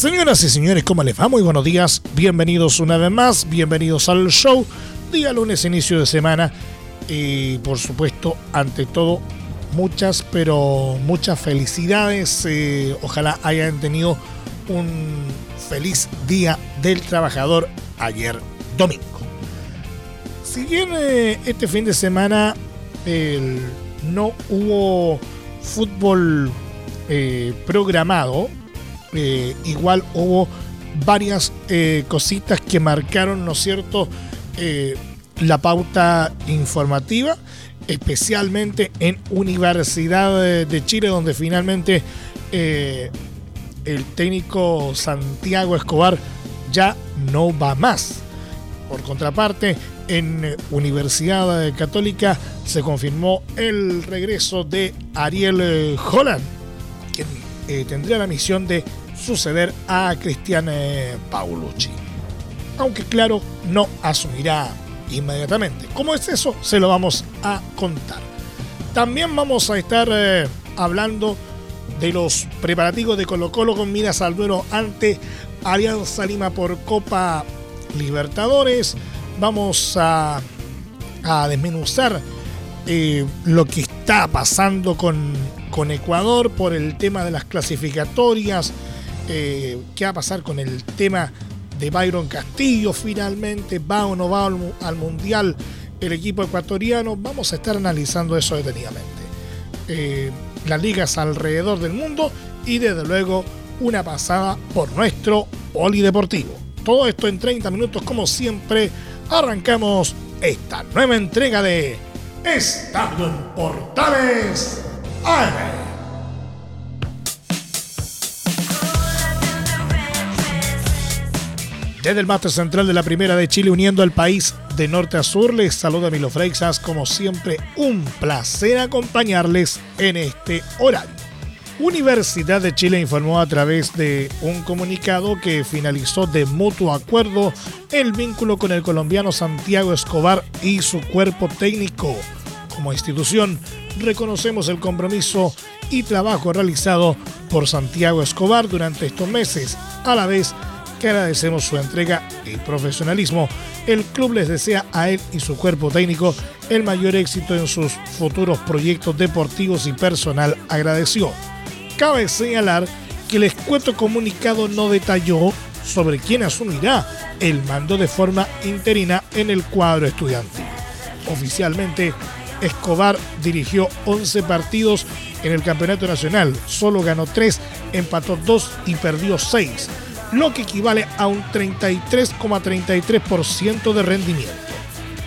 Señoras y señores, ¿cómo les va? Muy buenos días, bienvenidos una vez más, bienvenidos al show. Día lunes, inicio de semana. Y por supuesto, ante todo, muchas, pero muchas felicidades. Eh, ojalá hayan tenido un feliz día del trabajador ayer domingo. Si bien eh, este fin de semana no hubo fútbol eh, programado, eh, igual hubo varias eh, cositas que marcaron, ¿no cierto?, eh, la pauta informativa, especialmente en Universidad de Chile, donde finalmente el técnico Santiago Escobar ya no va más. Por contraparte, en Universidad Católica se confirmó el regreso de Ariel Holland, quien tendría la misión de suceder a Cristian eh, Paulucci. Aunque claro, no asumirá inmediatamente. ¿Cómo es eso? Se lo vamos a contar. También vamos a estar eh, hablando de los preparativos de Colo Colo con miras al ante Alianza Lima por Copa Libertadores. Vamos a, a desmenuzar eh, lo que está pasando con, con Ecuador por el tema de las clasificatorias eh, qué va a pasar con el tema de Byron Castillo finalmente, va o no va al, Mundial el equipo ecuatoriano, vamos a estar analizando eso detenidamente. Eh, las ligas alrededor del mundo y desde luego una pasada por nuestro polideportivo. Todo esto en 30 minutos como siempre, arrancamos esta nueva entrega de Estadio Portales AM. Desde el máster central de la Primera de Chile, uniendo al país de norte a sur, les saluda Milo Freixas. Como siempre, un placer acompañarles en este horario. Universidad de Chile informó a través de un comunicado que finalizó de mutuo acuerdo el vínculo con el colombiano Santiago Escobar y su cuerpo técnico. Como institución, reconocemos el compromiso y trabajo realizado por Santiago Escobar durante estos meses, a la vez que agradecemos su entrega y profesionalismo. El club les desea a él y su cuerpo técnico el mayor éxito en sus futuros proyectos deportivos y personal, agradeció. Cabe señalar que el escueto comunicado no detalló sobre quién asumirá el mando de forma interina en el cuadro estudiantil. Oficialmente, Escobar dirigió 11 partidos en el campeonato nacional, solo ganó 3, empató 2 y perdió 6 lo que equivale a un 33,33% de rendimiento.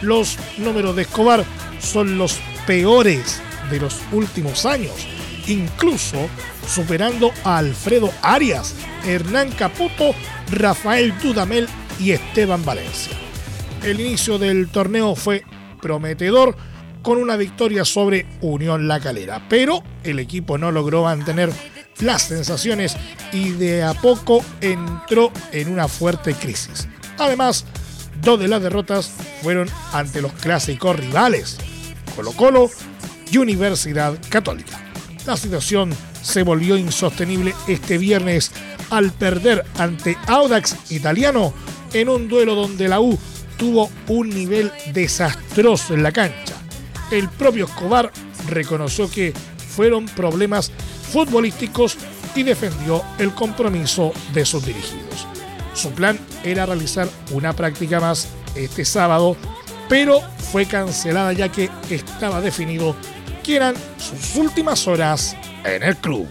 Los números de Escobar son los peores de los últimos años, incluso superando a Alfredo Arias, Hernán Caputo, Rafael Dudamel y Esteban Valencia. El inicio del torneo fue prometedor con una victoria sobre Unión La Calera, pero el equipo no logró mantener las sensaciones y de a poco entró en una fuerte crisis. Además, dos de las derrotas fueron ante los clásicos rivales, Colo Colo y Universidad Católica. La situación se volvió insostenible este viernes al perder ante Audax Italiano en un duelo donde la U tuvo un nivel desastroso en la cancha. El propio Escobar reconoció que fueron problemas futbolísticos y defendió el compromiso de sus dirigidos. Su plan era realizar una práctica más este sábado, pero fue cancelada ya que estaba definido que eran sus últimas horas en el club.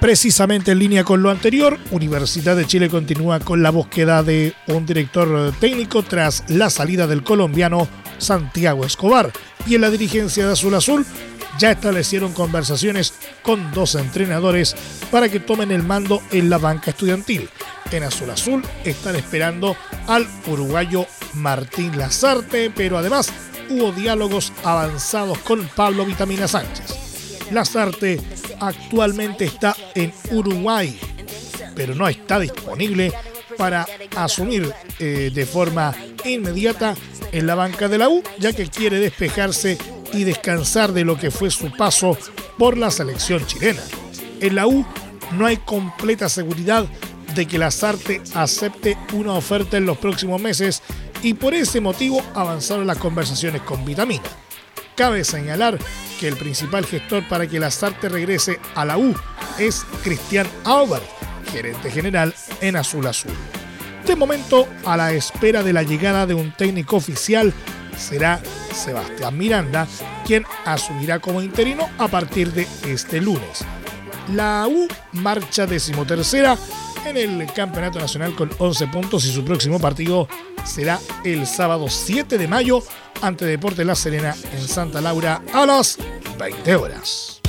Precisamente en línea con lo anterior, Universidad de Chile continúa con la búsqueda de un director técnico tras la salida del colombiano Santiago Escobar. Y en la dirigencia de Azul Azul ya establecieron conversaciones con dos entrenadores para que tomen el mando en la banca estudiantil. En Azul Azul están esperando al uruguayo Martín Lazarte, pero además hubo diálogos avanzados con Pablo Vitamina Sánchez. Lazarte actualmente está en Uruguay, pero no está disponible para asumir eh, de forma inmediata en la banca de la U, ya que quiere despejarse y descansar de lo que fue su paso por la selección chilena. En la U no hay completa seguridad de que Lazarte acepte una oferta en los próximos meses y por ese motivo avanzaron las conversaciones con Vitamina. Cabe señalar que el principal gestor para que Lazarte regrese a la U es Cristian Albert, gerente general en Azul Azul. De momento, a la espera de la llegada de un técnico oficial, será Sebastián Miranda quien asumirá como interino a partir de este lunes. La U marcha decimotercera en el Campeonato Nacional con 11 puntos y su próximo partido será el sábado 7 de mayo ante Deporte La Serena en Santa Laura a las 20 horas.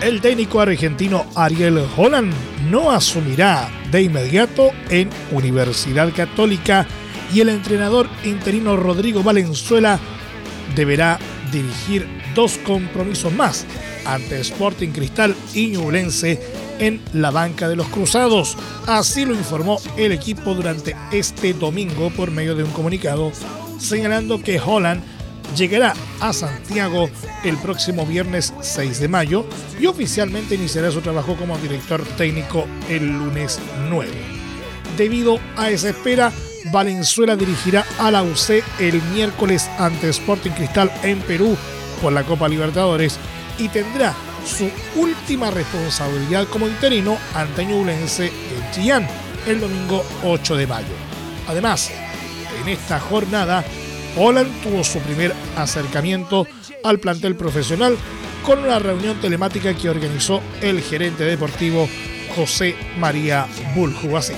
El técnico argentino Ariel Holland no asumirá de inmediato en Universidad Católica y el entrenador interino Rodrigo Valenzuela deberá dirigir dos compromisos más ante Sporting Cristal y Ñublense en la banca de los Cruzados. Así lo informó el equipo durante este domingo por medio de un comunicado señalando que Holland llegará a Santiago el próximo viernes 6 de mayo y oficialmente iniciará su trabajo como director técnico el lunes 9. Debido a esa espera, Valenzuela dirigirá a la UC el miércoles ante Sporting Cristal en Perú por la Copa Libertadores y tendrá su última responsabilidad como interino ante Ñublense en Chillán el domingo 8 de mayo. Además, en esta jornada Holland tuvo su primer acercamiento al plantel profesional con una reunión telemática que organizó el gerente deportivo José María Buljubasic.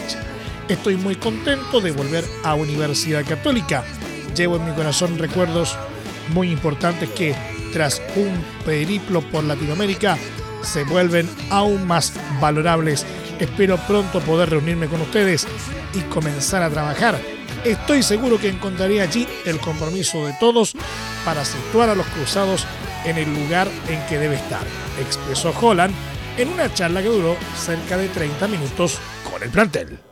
Estoy muy contento de volver a Universidad Católica. Llevo en mi corazón recuerdos muy importantes que tras un periplo por Latinoamérica se vuelven aún más valorables. Espero pronto poder reunirme con ustedes y comenzar a trabajar Estoy seguro que encontraré allí el compromiso de todos para situar a los cruzados en el lugar en que debe estar, expresó Holland en una charla que duró cerca de 30 minutos con el plantel.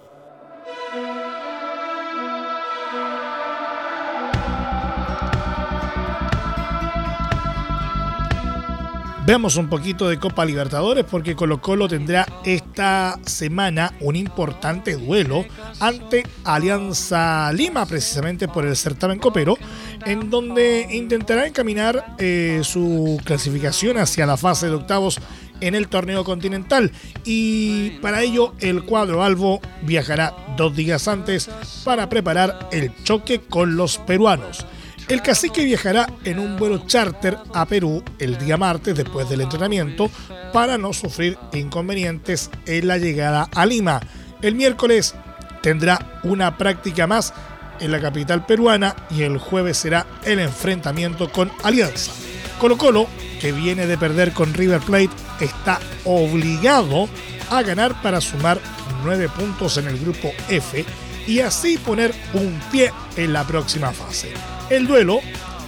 Veamos un poquito de Copa Libertadores porque Colo Colo tendrá esta semana un importante duelo ante Alianza Lima, precisamente por el certamen copero, en donde intentará encaminar eh, su clasificación hacia la fase de octavos en el torneo continental y para ello el cuadro Albo viajará dos días antes para preparar el choque con los peruanos. El cacique viajará en un vuelo charter a Perú el día martes después del entrenamiento para no sufrir inconvenientes en la llegada a Lima. El miércoles tendrá una práctica más en la capital peruana y el jueves será el enfrentamiento con Alianza. Colo Colo, que viene de perder con River Plate, está obligado a ganar para sumar nueve puntos en el grupo F y así poner un pie en la próxima fase. El duelo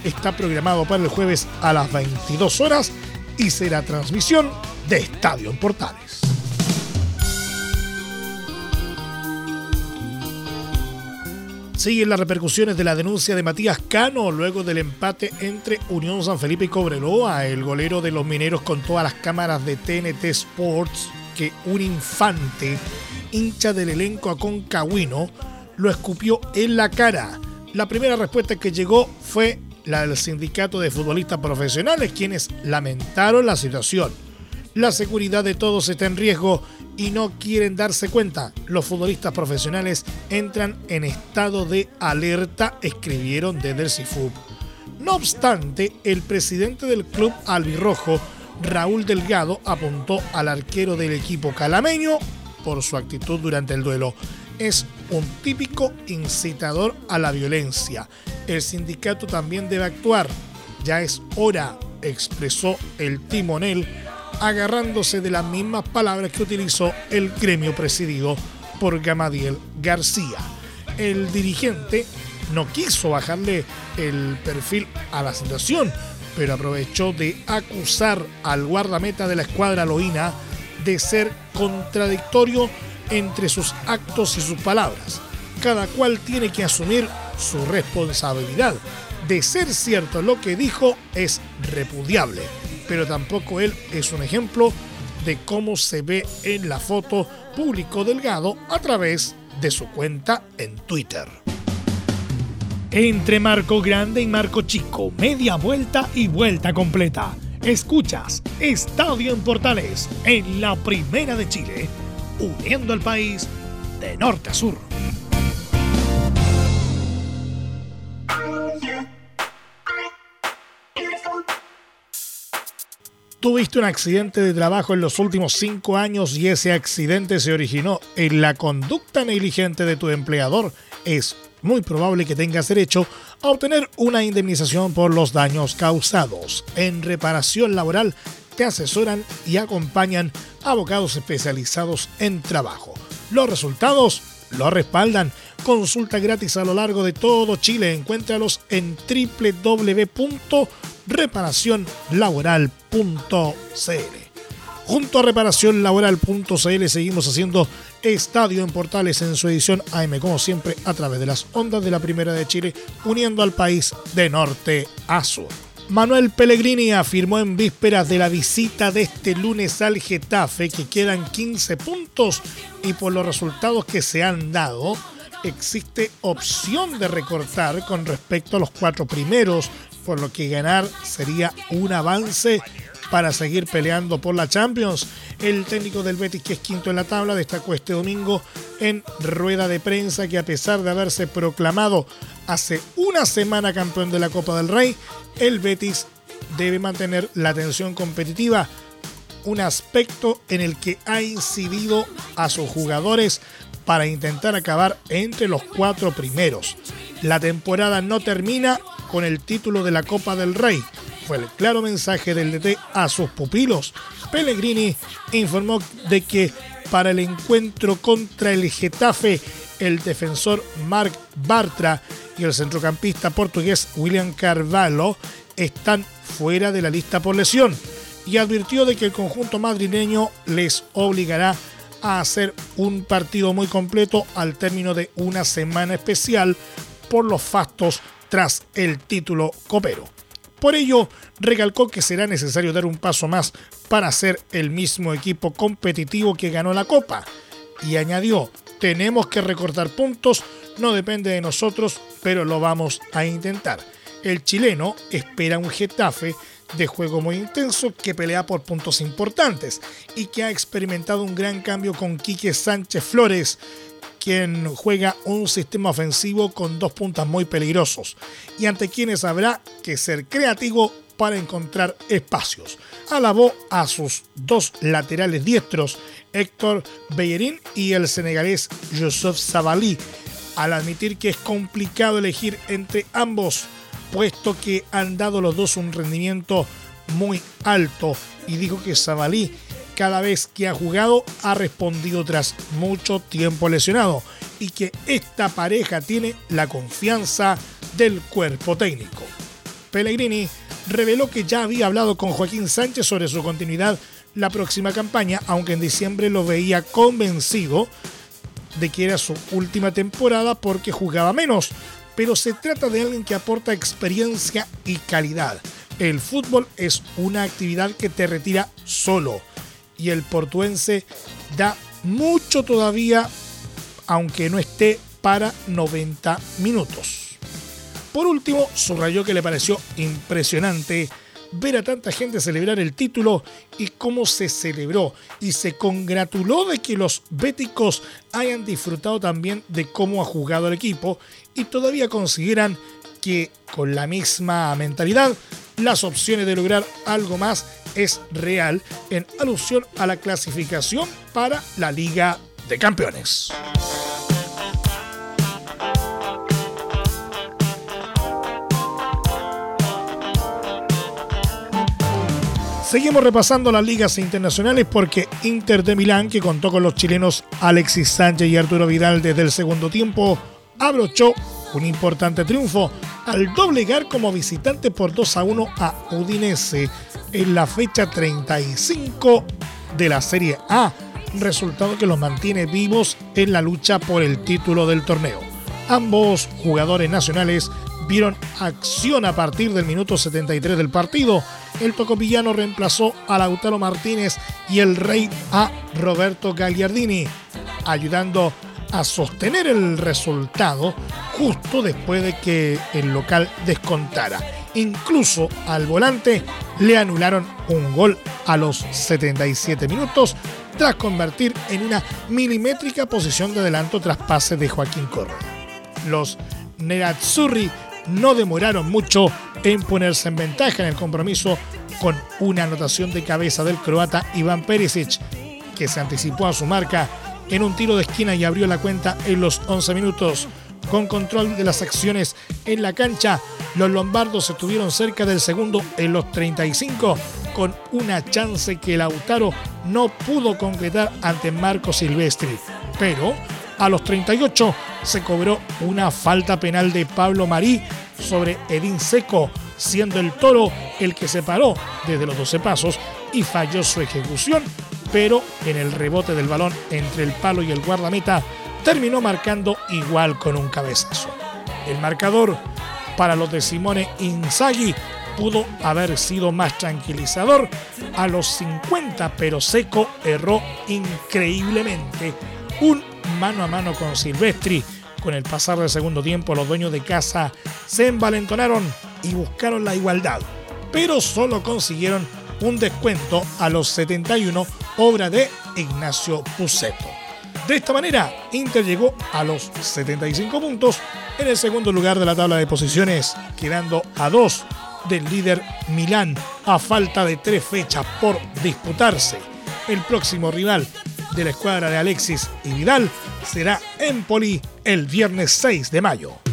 está programado para el jueves a las 22 horas y será transmisión de Estadio en Portales. Siguen las repercusiones de la denuncia de Matías Cano luego del empate entre Unión San Felipe y Cobreloa. El golero de los mineros con todas las cámaras de TNT Sports que un infante, hincha del elenco a Concahuino, lo escupió en la cara la primera respuesta que llegó fue la del sindicato de futbolistas profesionales, quienes lamentaron la situación. La seguridad de todos está en riesgo y no quieren darse cuenta. Los futbolistas profesionales entran en estado de alerta, escribieron desde el CIFUB. No obstante, el presidente del club albirrojo, Raúl Delgado, apuntó al arquero del equipo calameño por su actitud durante el duelo. Es un típico incitador a la violencia. El sindicato también debe actuar. Ya es hora, expresó el timonel, agarrándose de las mismas palabras que utilizó el gremio presidido por Gamadiel García. El dirigente no quiso bajarle el perfil a la situación, pero aprovechó de acusar al guardameta de la escuadra loína de ser contradictorio entre sus actos y sus palabras. Cada cual tiene que asumir su responsabilidad. De ser cierto lo que dijo es repudiable, pero tampoco él es un ejemplo de cómo se ve en la foto público Delgado a través de su cuenta en Twitter. Entre Marco Grande y Marco Chico, media vuelta y vuelta completa. Escuchas Estadio en Portales en la Primera de Chile, uniendo al país de norte a sur. Tuviste un accidente de trabajo en los últimos cinco años y ese accidente se originó en la conducta negligente de tu empleador. Es muy probable que tengas derecho a obtener una indemnización por los daños causados. En reparación laboral te asesoran y acompañan abogados especializados en trabajo. Los resultados lo respaldan. Consulta gratis a lo largo de todo Chile. Encuéntralos en www.reparacionlaboral.cl. Junto a reparacionlaboral.cl seguimos haciendo Estadio en Portales en su edición AM, como siempre, a través de las ondas de la Primera de Chile, uniendo al país de norte a sur. Manuel Pellegrini afirmó en vísperas de la visita de este lunes al Getafe que quedan 15 puntos y por los resultados que se han dado, existe opción de recortar con respecto a los cuatro primeros, por lo que ganar sería un avance para seguir peleando por la Champions. El técnico del Betis, que es quinto en la tabla, destacó este domingo en rueda de prensa que a pesar de haberse proclamado hace una semana campeón de la Copa del Rey, el Betis debe mantener la tensión competitiva, un aspecto en el que ha incidido a sus jugadores para intentar acabar entre los cuatro primeros. La temporada no termina con el título de la Copa del Rey, fue el claro mensaje del DT a sus pupilos. Pellegrini informó de que para el encuentro contra el Getafe, el defensor Marc Bartra y el centrocampista portugués William Carvalho están fuera de la lista por lesión y advirtió de que el conjunto madrileño les obligará a hacer un partido muy completo al término de una semana especial por los fastos tras el título copero. Por ello, recalcó que será necesario dar un paso más para ser el mismo equipo competitivo que ganó la Copa. Y añadió, tenemos que recortar puntos, no depende de nosotros, pero lo vamos a intentar. El chileno espera un Getafe de juego muy intenso que pelea por puntos importantes y que ha experimentado un gran cambio con Quique Sánchez Flores, quien juega un sistema ofensivo con dos puntas muy peligrosos y ante quienes habrá que ser creativo para encontrar espacios. Alabó a sus dos laterales diestros, Héctor Bellerín y el senegalés Joseph Savali, al admitir que es complicado elegir entre ambos, puesto que han dado los dos un rendimiento muy alto y dijo que Savali cada vez que ha jugado ha respondido tras mucho tiempo lesionado y que esta pareja tiene la confianza del cuerpo técnico. Pellegrini reveló que ya había hablado con Joaquín Sánchez sobre su continuidad la próxima campaña, aunque en diciembre lo veía convencido de que era su última temporada porque jugaba menos, pero se trata de alguien que aporta experiencia y calidad. El fútbol es una actividad que te retira solo y el portuense da mucho todavía, aunque no esté para 90 minutos. Por último, subrayó que le pareció impresionante ver a tanta gente celebrar el título y cómo se celebró y se congratuló de que los béticos hayan disfrutado también de cómo ha jugado el equipo y todavía consideran que con la misma mentalidad las opciones de lograr algo más es real en alusión a la clasificación para la Liga de Campeones. Seguimos repasando las ligas internacionales porque Inter de Milán, que contó con los chilenos Alexis Sánchez y Arturo Vidal desde el segundo tiempo, abrochó un importante triunfo al doblegar como visitante por 2 a 1 a Udinese en la fecha 35 de la Serie A, resultado que los mantiene vivos en la lucha por el título del torneo. Ambos jugadores nacionales vieron acción a partir del minuto 73 del partido. El tocopillano reemplazó a Lautaro Martínez y el rey a Roberto Gagliardini, ayudando a sostener el resultado justo después de que el local descontara. Incluso al volante le anularon un gol a los 77 minutos tras convertir en una milimétrica posición de adelanto tras pase de Joaquín Correa. Los Nerazzurri no demoraron mucho en ponerse en ventaja en el compromiso con una anotación de cabeza del croata Iván Perisic, que se anticipó a su marca en un tiro de esquina y abrió la cuenta en los 11 minutos. Con control de las acciones en la cancha, los lombardos estuvieron cerca del segundo en los 35, con una chance que Lautaro no pudo concretar ante Marco Silvestri. Pero a los 38 se cobró una falta penal de Pablo Marí sobre Edín Seco, siendo el toro el que se paró desde los 12 pasos y falló su ejecución, pero en el rebote del balón entre el palo y el guardameta terminó marcando igual con un cabezazo. El marcador para los de Simone Inzaghi pudo haber sido más tranquilizador a los 50, pero Seco erró increíblemente un mano a mano con Silvestri. Con el pasar del segundo tiempo, los dueños de casa se envalentonaron y buscaron la igualdad, pero solo consiguieron un descuento a los 71, obra de Ignacio Puceto. De esta manera, Inter llegó a los 75 puntos en el segundo lugar de la tabla de posiciones, quedando a dos del líder Milán a falta de tres fechas por disputarse. El próximo rival de la escuadra de Alexis y Vidal será Empoli el viernes 6 de mayo.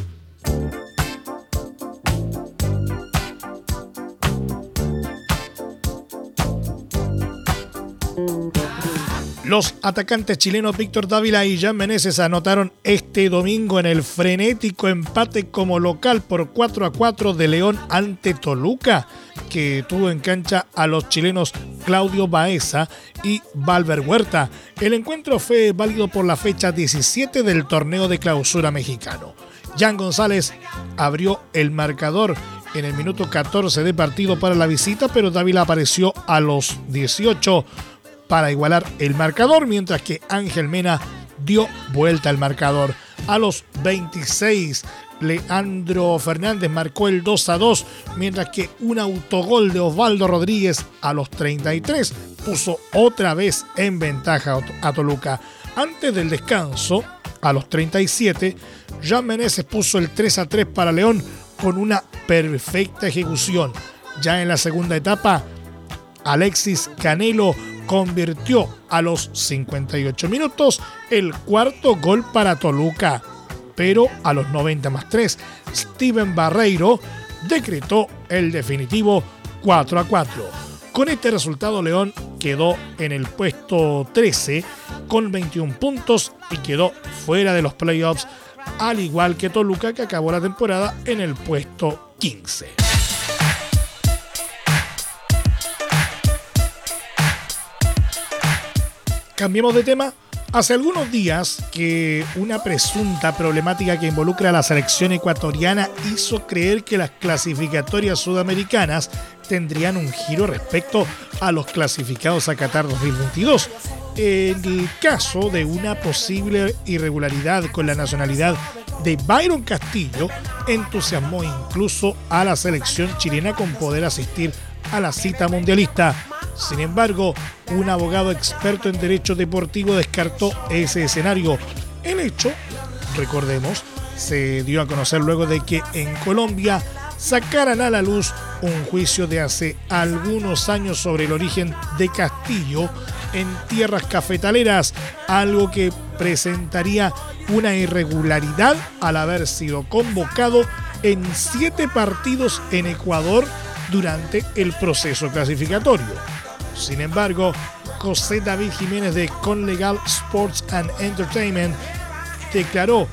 Los atacantes chilenos Víctor Dávila y Jan Meneses anotaron este domingo en el frenético empate como local por 4 a 4 de León ante Toluca, que tuvo en cancha a los chilenos Claudio Baeza y Valver Huerta. El encuentro fue válido por la fecha 17 del torneo de clausura mexicano. Jan González abrió el marcador en el minuto 14 de partido para la visita, pero Dávila apareció a los 18 para igualar el marcador, mientras que Ángel Mena dio vuelta al marcador. A los 26, Leandro Fernández marcó el 2 a 2, mientras que un autogol de Osvaldo Rodríguez a los 33 puso otra vez en ventaja a Toluca. Antes del descanso, a los 37, Jean Meneses puso el 3 a 3 para León con una perfecta ejecución. Ya en la segunda etapa, Alexis Canelo convirtió a los 58 minutos el cuarto gol para Toluca. Pero a los 90 más 3, Steven Barreiro decretó el definitivo 4 a 4. Con este resultado, León quedó en el puesto 13 con 21 puntos y quedó fuera de los playoffs, al igual que Toluca, que acabó la temporada en el puesto 15. Cambiemos de tema. Hace algunos días que una presunta problemática que involucra a la selección ecuatoriana hizo creer que las clasificatorias sudamericanas tendrían un giro respecto a los clasificados a Qatar 2022. En el caso de una posible irregularidad con la nacionalidad de Byron Castillo, entusiasmó incluso a la selección chilena con poder asistir a la cita mundialista. Sin embargo, un abogado experto en derecho deportivo descartó ese escenario. El hecho, recordemos, se dio a conocer luego de que en Colombia sacaran a la luz un juicio de hace algunos años sobre el origen de Castillo en tierras cafetaleras, algo que presentaría una irregularidad al haber sido convocado en siete partidos en Ecuador durante el proceso clasificatorio. Sin embargo, José David Jiménez de Conlegal Sports and Entertainment declaró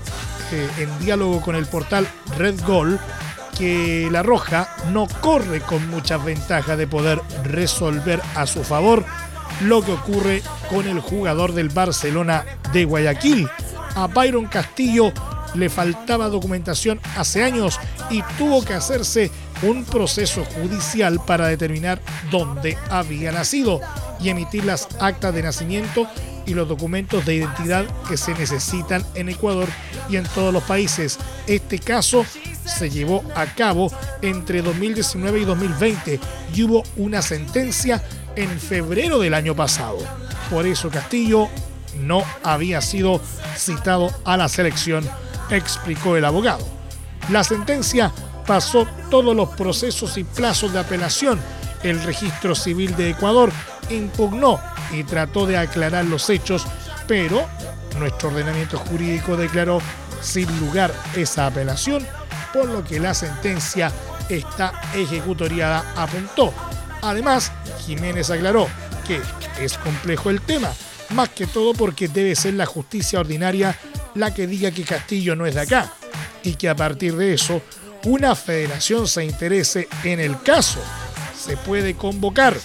eh, en diálogo con el portal Red Goal que la Roja no corre con muchas ventajas de poder resolver a su favor lo que ocurre con el jugador del Barcelona de Guayaquil. A Byron Castillo le faltaba documentación hace años y tuvo que hacerse un proceso judicial para determinar dónde había nacido y emitir las actas de nacimiento y los documentos de identidad que se necesitan en Ecuador y en todos los países. Este caso se llevó a cabo entre 2019 y 2020 y hubo una sentencia en febrero del año pasado. Por eso Castillo no había sido citado a la selección, explicó el abogado. La sentencia pasó todos los procesos y plazos de apelación. El registro civil de Ecuador impugnó y trató de aclarar los hechos, pero nuestro ordenamiento jurídico declaró sin lugar esa apelación, por lo que la sentencia está ejecutoriada, apuntó. Además, Jiménez aclaró que es complejo el tema, más que todo porque debe ser la justicia ordinaria la que diga que Castillo no es de acá, y que a partir de eso una federación se interese en el caso. Se puede convocar.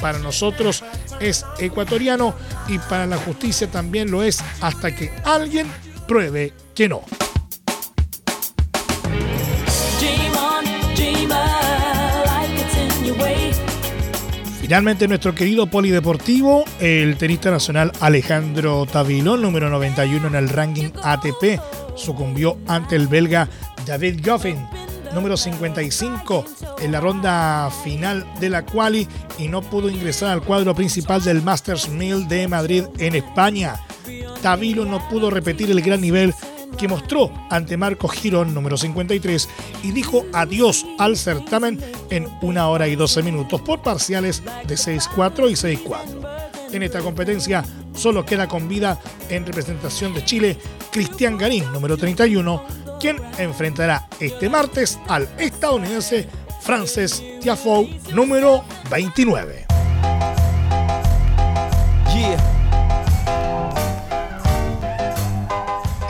Para nosotros es ecuatoriano y para la justicia también lo es hasta que alguien pruebe que no. Finalmente nuestro querido polideportivo, el tenista nacional Alejandro Tavilón, número 91 en el ranking ATP, sucumbió ante el belga David Goffin número 55 en la ronda final de la quali y no pudo ingresar al cuadro principal del Masters 1000 de Madrid en España. Tavilo no pudo repetir el gran nivel que mostró ante Marco Girón, número 53, y dijo adiós al certamen en una hora y 12 minutos por parciales de 6-4 y 6-4. En esta competencia solo queda con vida en representación de Chile Cristian Garín, número 31, quien enfrentará este martes al estadounidense Frances Tiafoe, número 29.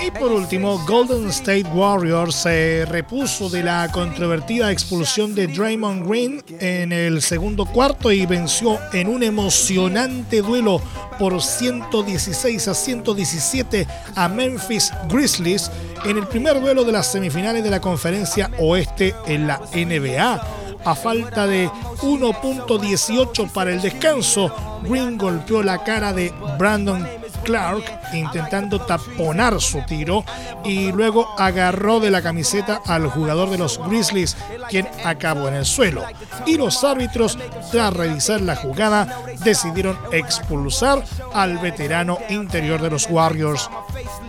Y por último, Golden State Warriors se repuso de la controvertida expulsión de Draymond Green en el segundo cuarto y venció en un emocionante duelo por 116 a 117 a Memphis Grizzlies en el primer duelo de las semifinales de la conferencia oeste en la NBA. A falta de 1.18 para el descanso, Green golpeó la cara de Brandon Clark intentando taponar su tiro y luego agarró de la camiseta al jugador de los Grizzlies, quien acabó en el suelo. Y los árbitros, tras revisar la jugada, decidieron expulsar al veterano interior de los Warriors.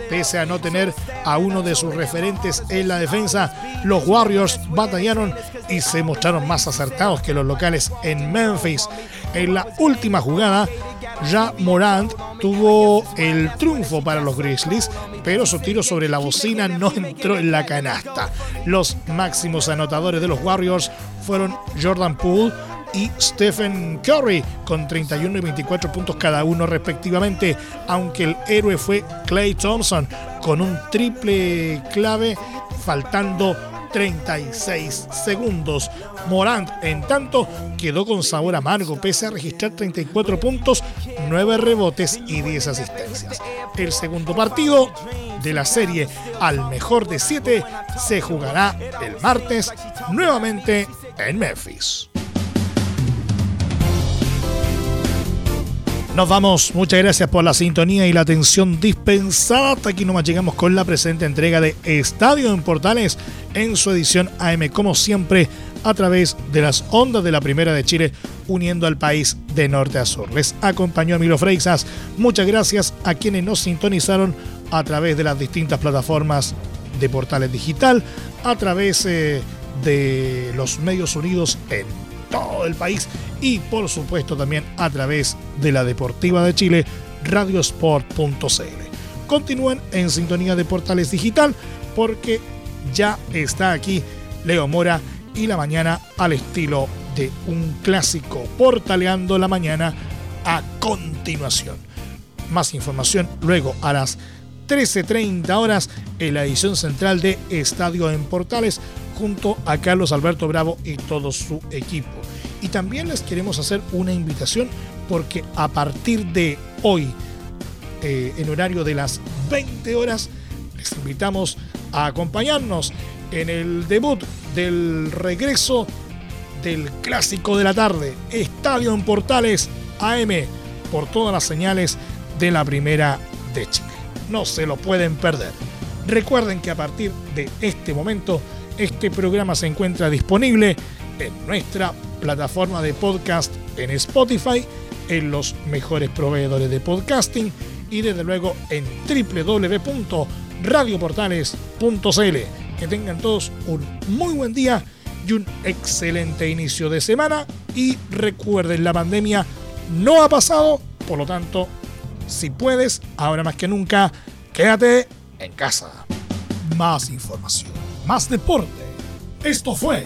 Pese a no tener a uno de sus referentes en la defensa, los Warriors batallaron y se mostraron más acertados que los locales en Memphis. En la última jugada, ya Morant tuvo el triunfo para los Grizzlies, pero su tiro sobre la bocina no entró en la canasta. Los máximos anotadores de los Warriors fueron Jordan Poole y Stephen Curry con 31 y 24 puntos cada uno respectivamente, aunque el héroe fue Clay Thompson con un triple clave faltando 36 segundos. Morant, en tanto, quedó con sabor amargo, pese a registrar 34 puntos, 9 rebotes y 10 asistencias. El segundo partido de la serie al mejor de 7 se jugará el martes nuevamente en Memphis. Nos vamos. Muchas gracias por la sintonía y la atención dispensada. Hasta aquí nomás llegamos con la presente entrega de Estadio en Portales en su edición AM, como siempre, a través de las ondas de la Primera de Chile, uniendo al país de norte a sur. Les acompañó Emilio Freixas. Muchas gracias a quienes nos sintonizaron a través de las distintas plataformas de Portales Digital, a través eh, de los medios unidos en todo el país y por supuesto también a través de la Deportiva de Chile, radiosport.cl. Continúen en sintonía de Portales Digital porque ya está aquí Leo Mora y la mañana al estilo de un clásico portaleando la mañana a continuación. Más información luego a las 13.30 horas en la edición central de Estadio en Portales junto a Carlos Alberto Bravo y todo su equipo. Y también les queremos hacer una invitación porque a partir de hoy, eh, en horario de las 20 horas, les invitamos a acompañarnos en el debut del regreso del clásico de la tarde, Estadio en Portales AM, por todas las señales de la primera de Chile. No se lo pueden perder. Recuerden que a partir de este momento, este programa se encuentra disponible en nuestra plataforma de podcast en Spotify, en los mejores proveedores de podcasting y desde luego en www.radioportales.cl. Que tengan todos un muy buen día y un excelente inicio de semana. Y recuerden, la pandemia no ha pasado, por lo tanto, si puedes, ahora más que nunca, quédate en casa. Más información, más deporte. Esto fue